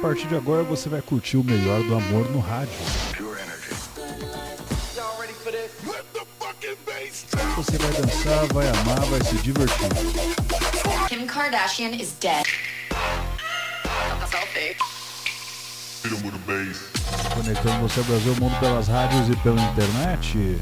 partir de agora você vai curtir o melhor do amor no rádio. Você vai dançar, vai amar, vai se divertir. Kim Kardashian is dead. Conectando você ao Brasil, mundo pelas rádios e pela internet.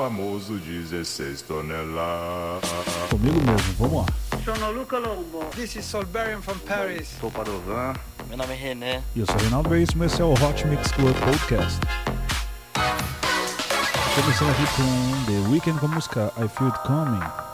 famoso 16 toneladas. Comigo mesmo, vamos lá. Sono Luca Lombo. This is Solberian from Paris. Sou Padovan. Meu nome é René. E eu sou Reinaldo Veríssimo, esse é o Hot Mix Club Podcast. Começando aqui com The Weeknd com a música I Feel Coming.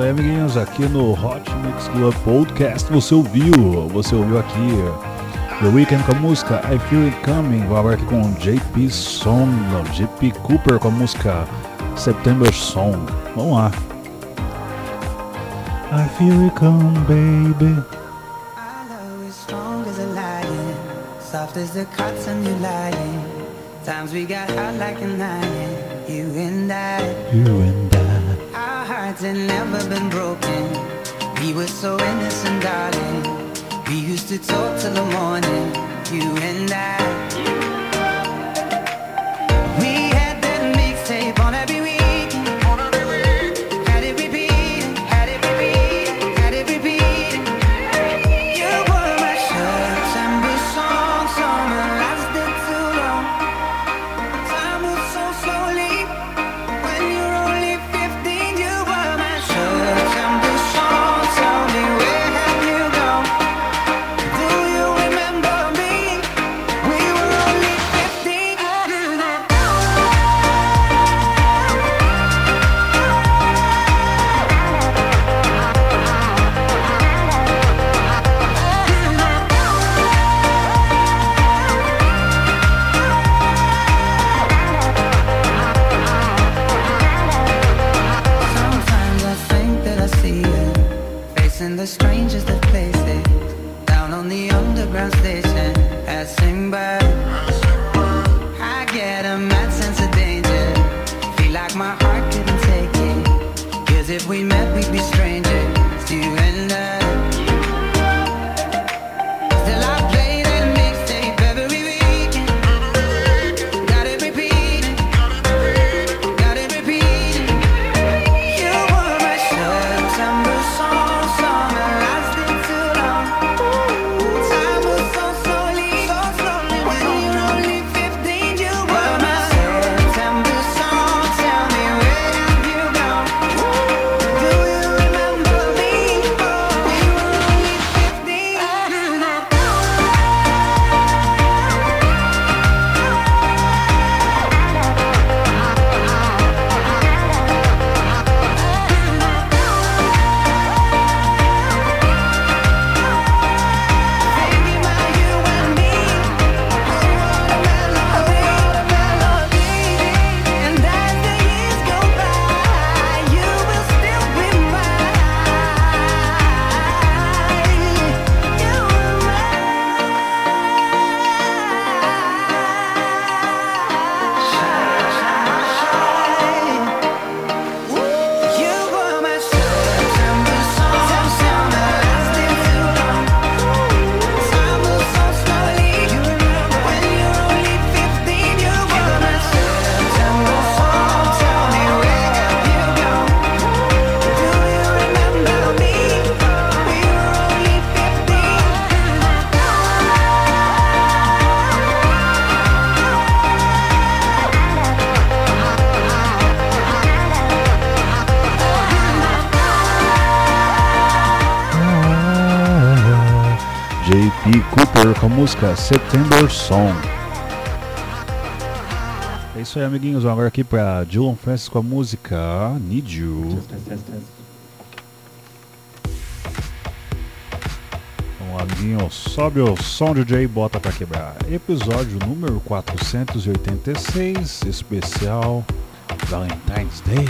isso aí, amiguinhos. Aqui no Hot Mix Club Podcast você ouviu, você ouviu aqui The Weeknd com a música I Feel It Coming. Vou agora aqui com JP Song, não, JP Cooper com a música September Song. Vamos lá. I feel it coming, baby. I love is strong as a lion, soft as the cotton you lying. Times we got hot like a nine, you and I. You and I. hearts had never been broken. We were so innocent, darling. We used to talk till the morning, you and I. matter. Cooper com a música September Song. É isso aí, amiguinhos. Vamos agora aqui para Julian Francis com a música Need You. Vamos lá, amiguinhos. Sobe o som, DJ, bota para quebrar. Episódio número 486, especial Valentine's Day.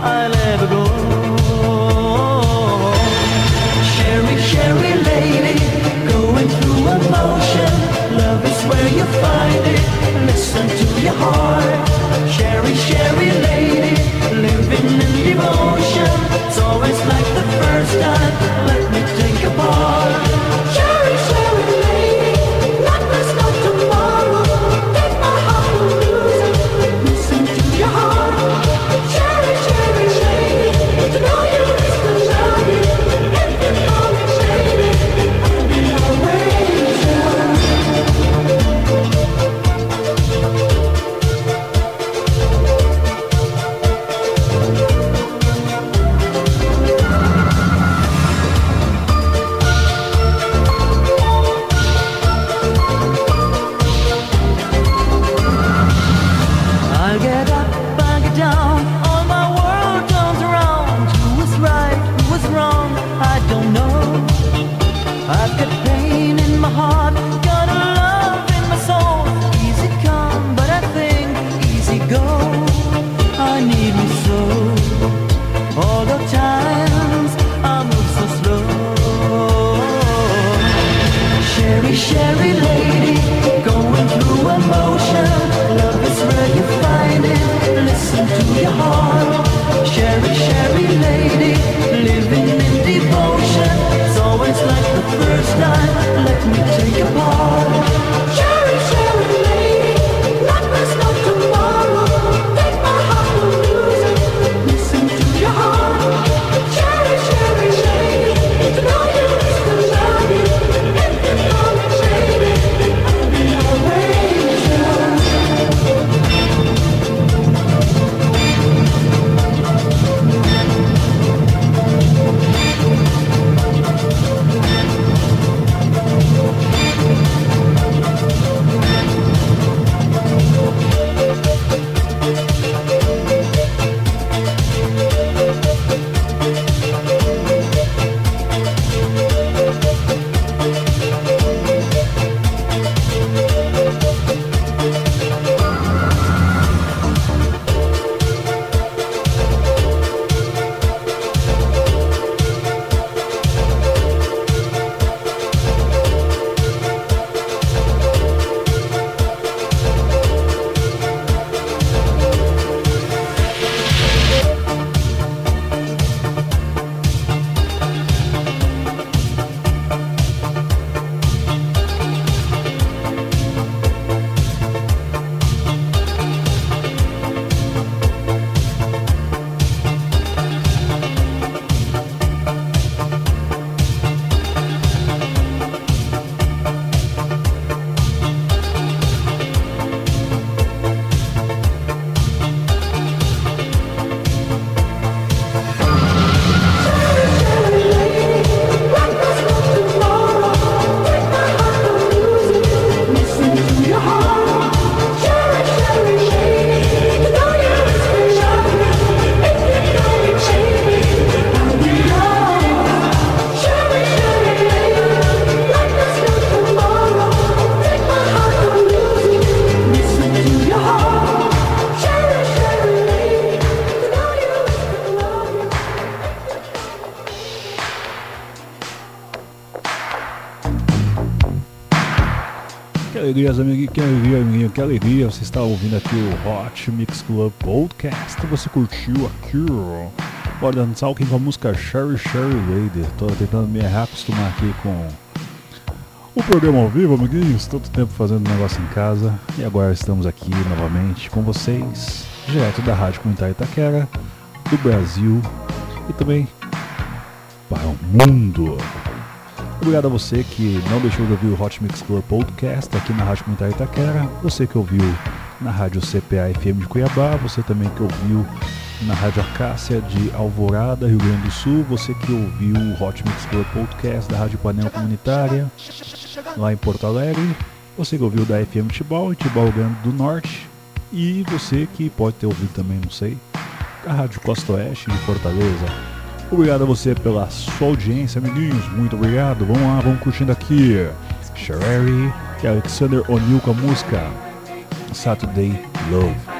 I'll ever go. Sherry, Sherry lady, going through emotion. Love is where you find it. Listen to your heart. Sherry, Sherry lady, living in devotion. It's always like the first time. Que amiguinhos, que alegria, amiguinho, que alegria. Você está ouvindo aqui o Hot Mix Club Podcast. Você curtiu aqui o Modern Talking com a música Sherry Sherry Lady. Tô tentando me reacostumar aqui com o programa ao vivo, amiguinhos. Tanto tempo fazendo negócio em casa. E agora estamos aqui novamente com vocês, direto da Rádio Comunitária Itaquera, do Brasil e também para o mundo. Obrigado a você que não deixou de ouvir o Hot Mix Club Podcast aqui na Rádio Comunitária Itaquera, você que ouviu na Rádio CPA FM de Cuiabá, você também que ouviu na Rádio Acácia de Alvorada, Rio Grande do Sul, você que ouviu o Hot Mix Club Podcast da Rádio Panel Comunitária lá em Porto Alegre, você que ouviu da FM Tibau, Tibau Grande do Norte, e você que pode ter ouvido também, não sei, a Rádio Costa Oeste de Fortaleza. Obrigado a você pela sua audiência, amiguinhos. Muito obrigado. Vamos lá, vamos curtindo aqui. Sherry e é Alexander O'Neill com a música Saturday Love.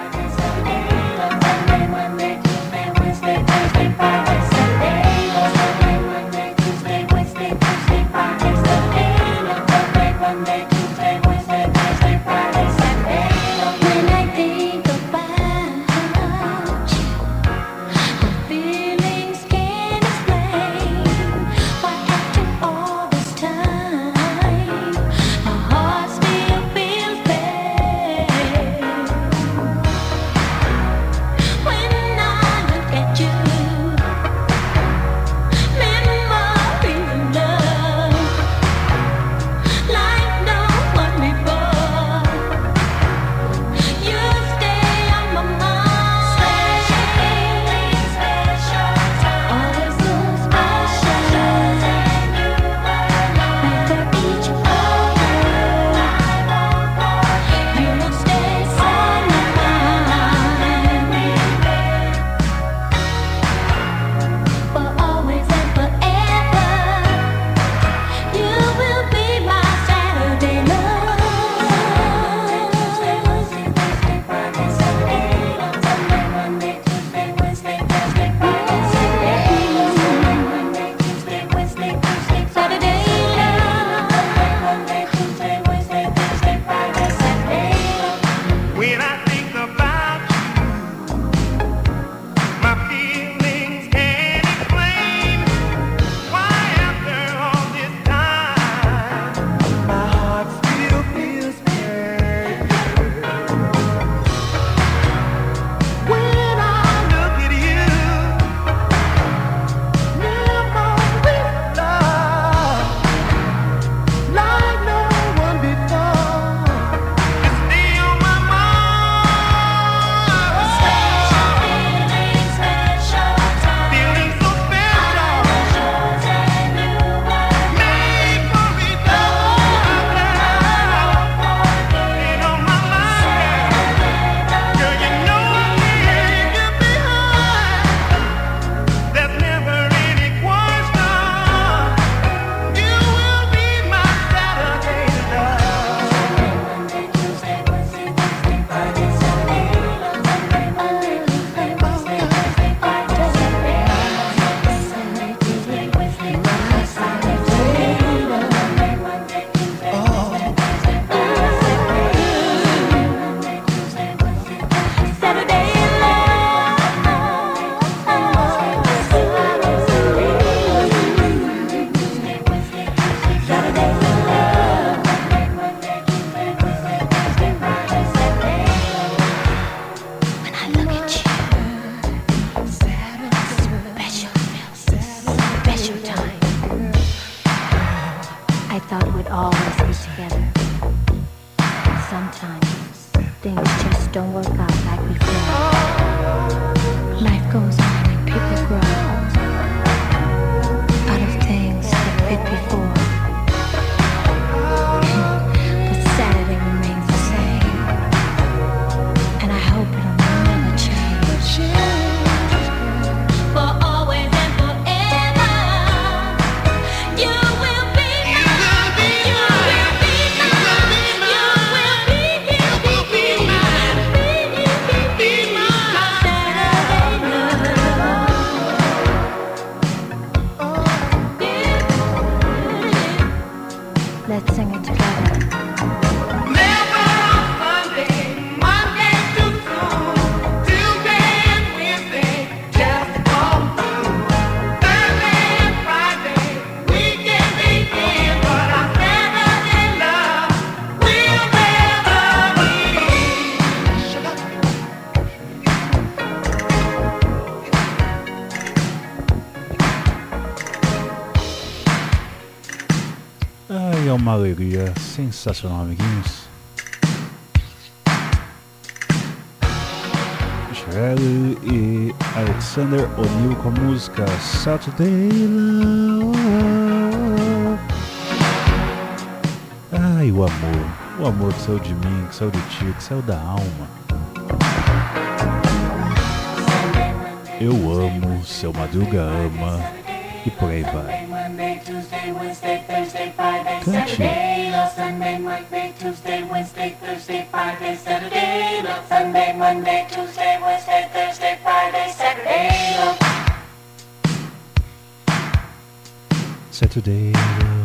Sensacional, amiguinhos. Shirley e Alexander O'Neill com a música Saturday Love. Ai, o amor. O amor que saiu de mim, que saiu de ti, que saiu da alma. Eu amo, seu Madruga ama e por aí vai. Cante. Sunday, Monday, Tuesday, Wednesday, Thursday, Friday, Saturday, love Sunday, Monday, Tuesday, Wednesday, Thursday, Friday, Saturday, love. Saturday. Love.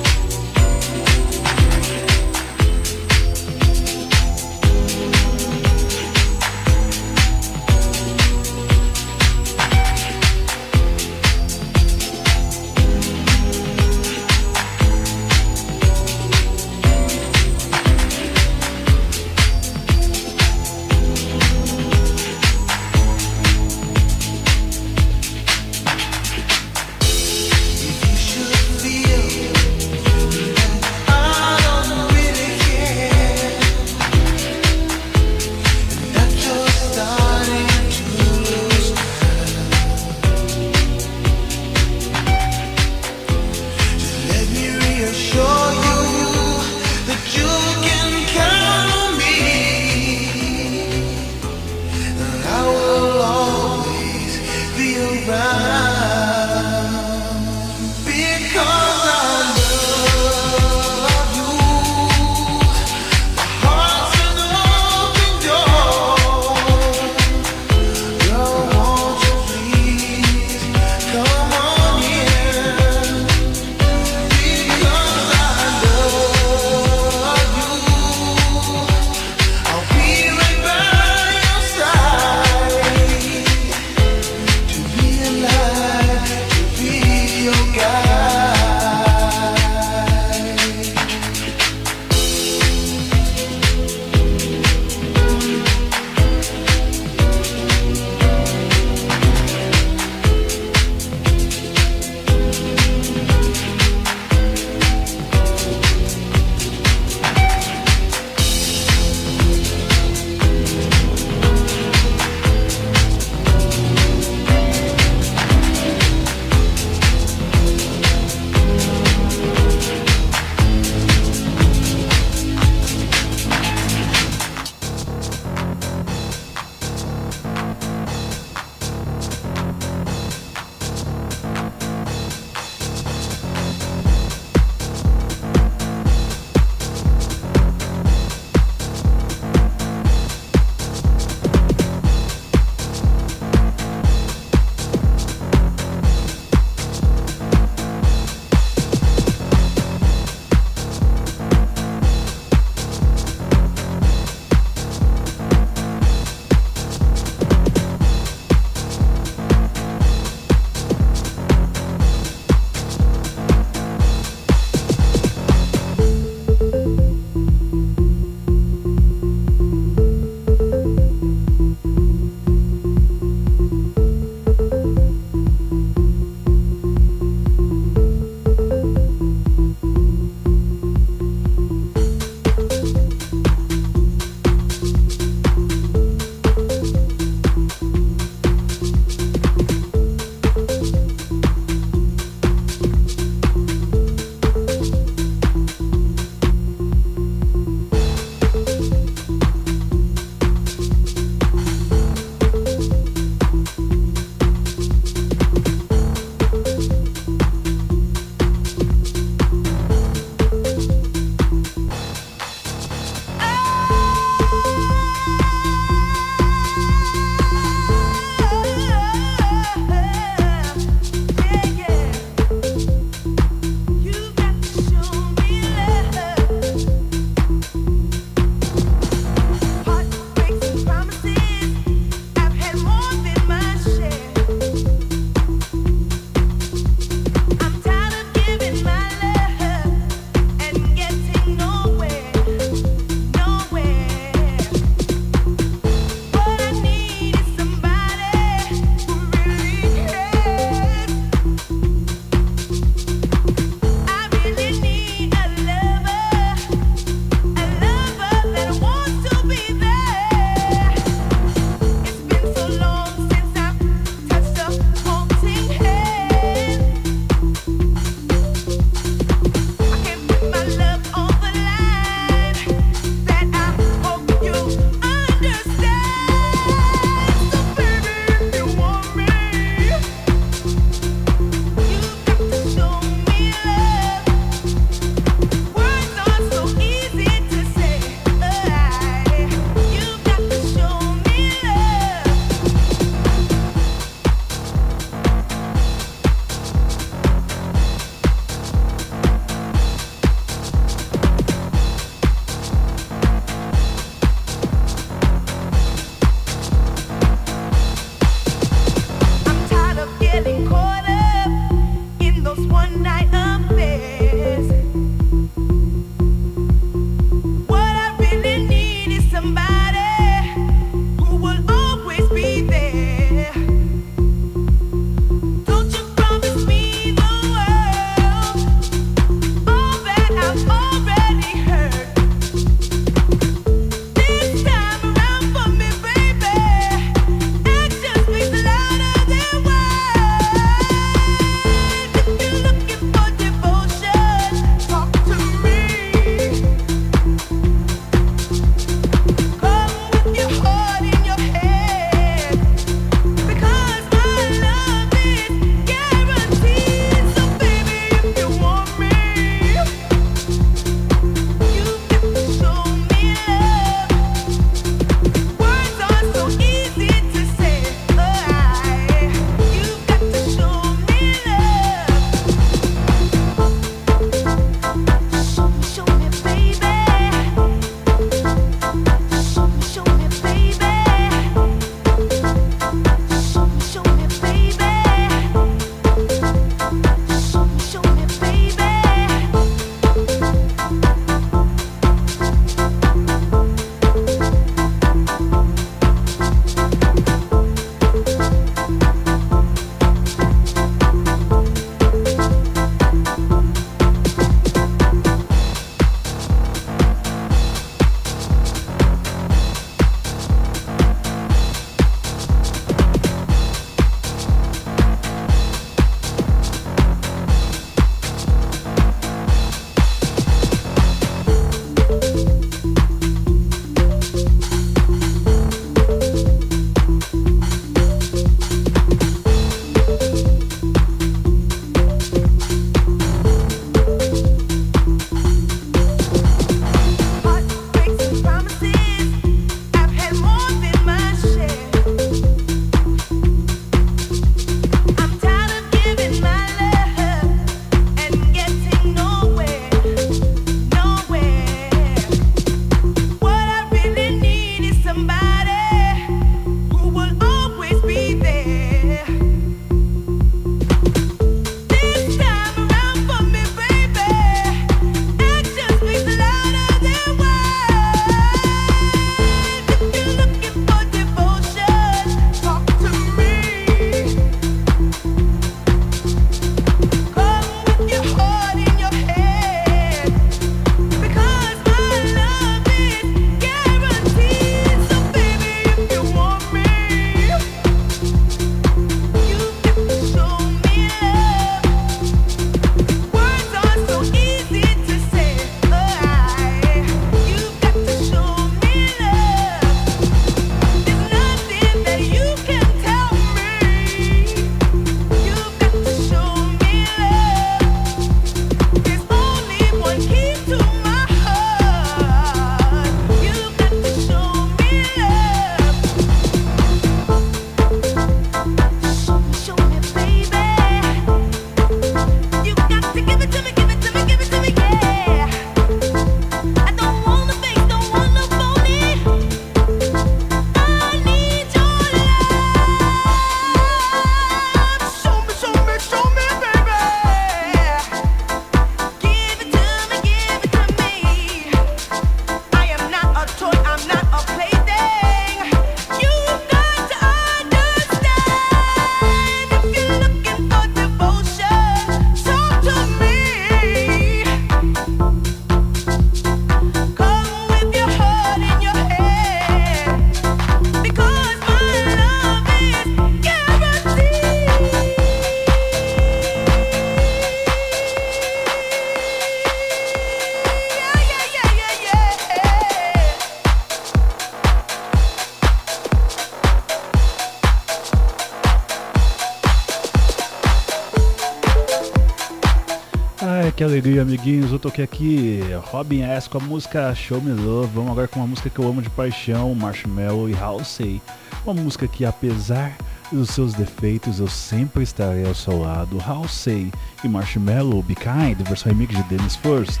Alegria, amiguinhos. Eu toquei aqui Robin S com a música Show Me Love. Vamos agora com uma música que eu amo de paixão, Marshmallow e Halsey. Uma música que, apesar dos seus defeitos, eu sempre estarei ao seu lado. Halsey e Marshmallow, Be Kind, versão remix de Dennis First.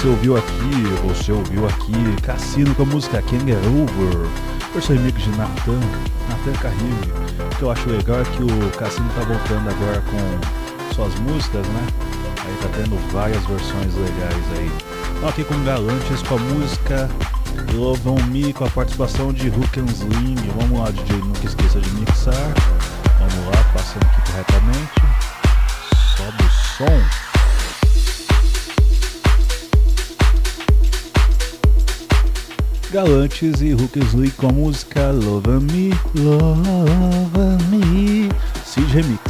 Você ouviu aqui, você ouviu aqui Cassino com a música King Over. Versão remix de Nathan, Nathan Carrive. O que eu acho legal é que o Cassino tá voltando agora com suas músicas, né? Aí tá tendo várias versões legais aí. Então aqui com Galantes com a música Love on Me com a participação de Hook and Sling. Vamos lá, DJ, nunca esqueça de mixar. Vamos lá, passando aqui corretamente. Sobe o som. Galantes e Hook and Sling com música Love Me, Love Me. Cid Remix.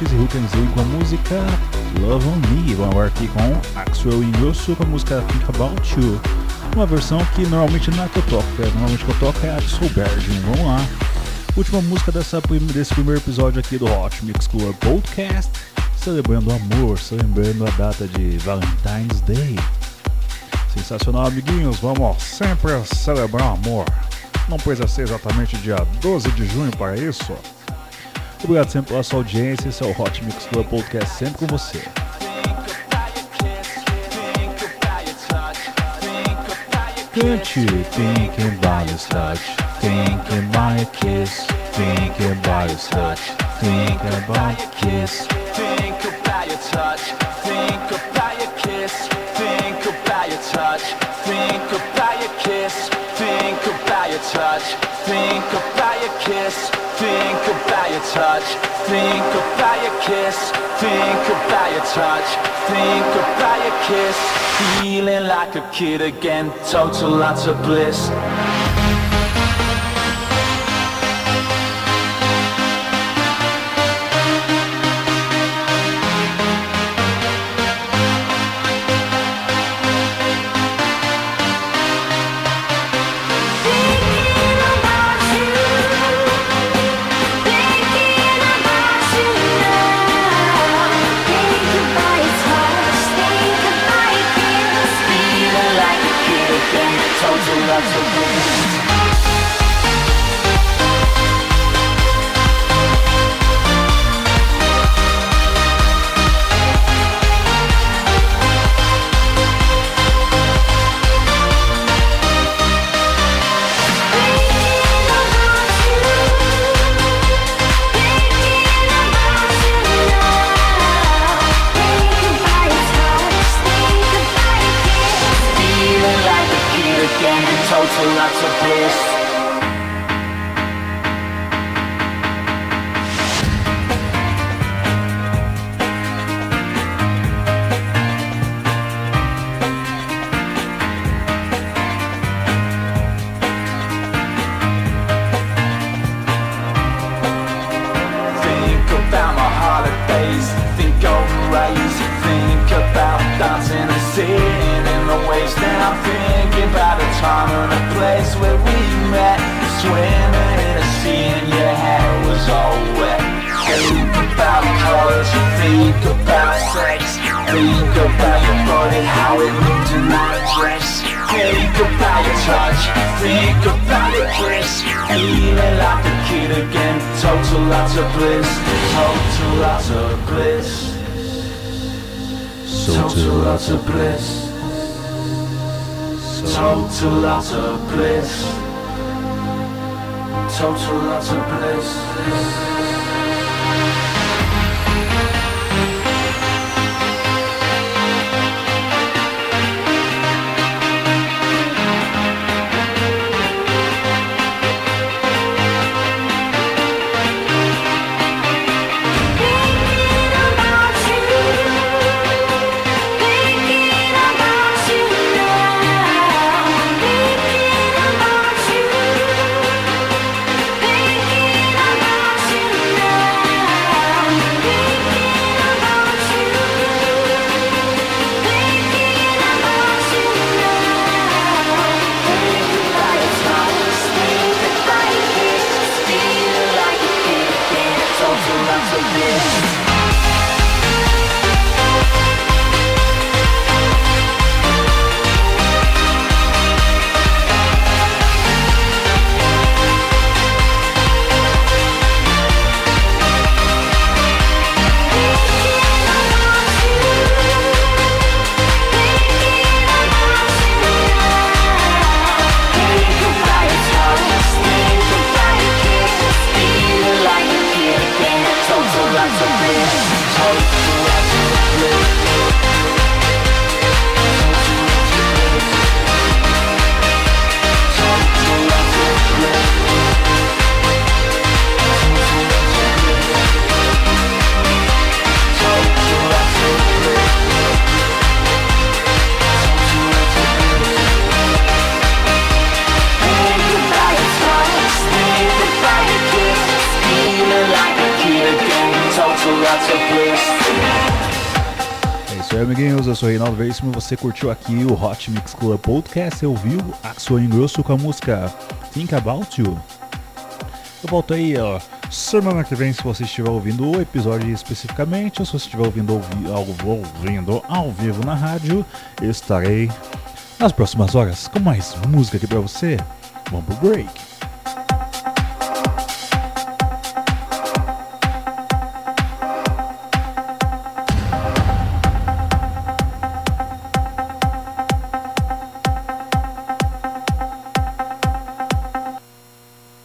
E Hook and Sling com a música Love on Me. Vamos agora aqui com Axel Ingrosso com a música Think About You. Uma versão que normalmente não é que eu toco, é, normalmente que eu toco é Axel Bergin. Vamos lá. Última música dessa, desse primeiro episódio aqui do Hot Mix Club Podcast. Celebrando o amor, celebrando a data de Valentine's Day. Sensacional, amiguinhos. Vamos sempre celebrar o amor. Não precisa ser exatamente dia 12 de junho para isso. Obrigado sempre pela sua audiência. Esse é o Hot Mix Club Podcast sempre com você. Cante, thinking about your touch, thinking about your kiss, thinking about your touch, thinking about your kiss. Think about your touch. Think about your kiss. Think about your touch. Think about your kiss. Think about your touch, think about your kiss, think your touch, think about your kiss, think about your touch, think about your kiss, feeling like a kid again, total lots of bliss. Feeling like a kid again, total lots of bliss, total lots of bliss, total lots of bliss, total lots of bliss, total lots of bliss. Bye. Você curtiu aqui o Hot Mix Club Podcast? Você ouviu Axel Ingrosso com a música Think About You? Eu volto aí, ó. Semana que vem, se você estiver ouvindo o episódio especificamente, ou se você estiver ouvindo, ouvi, ouvindo ao vivo na rádio, eu estarei nas próximas horas com mais música aqui pra você. Vamos pro break.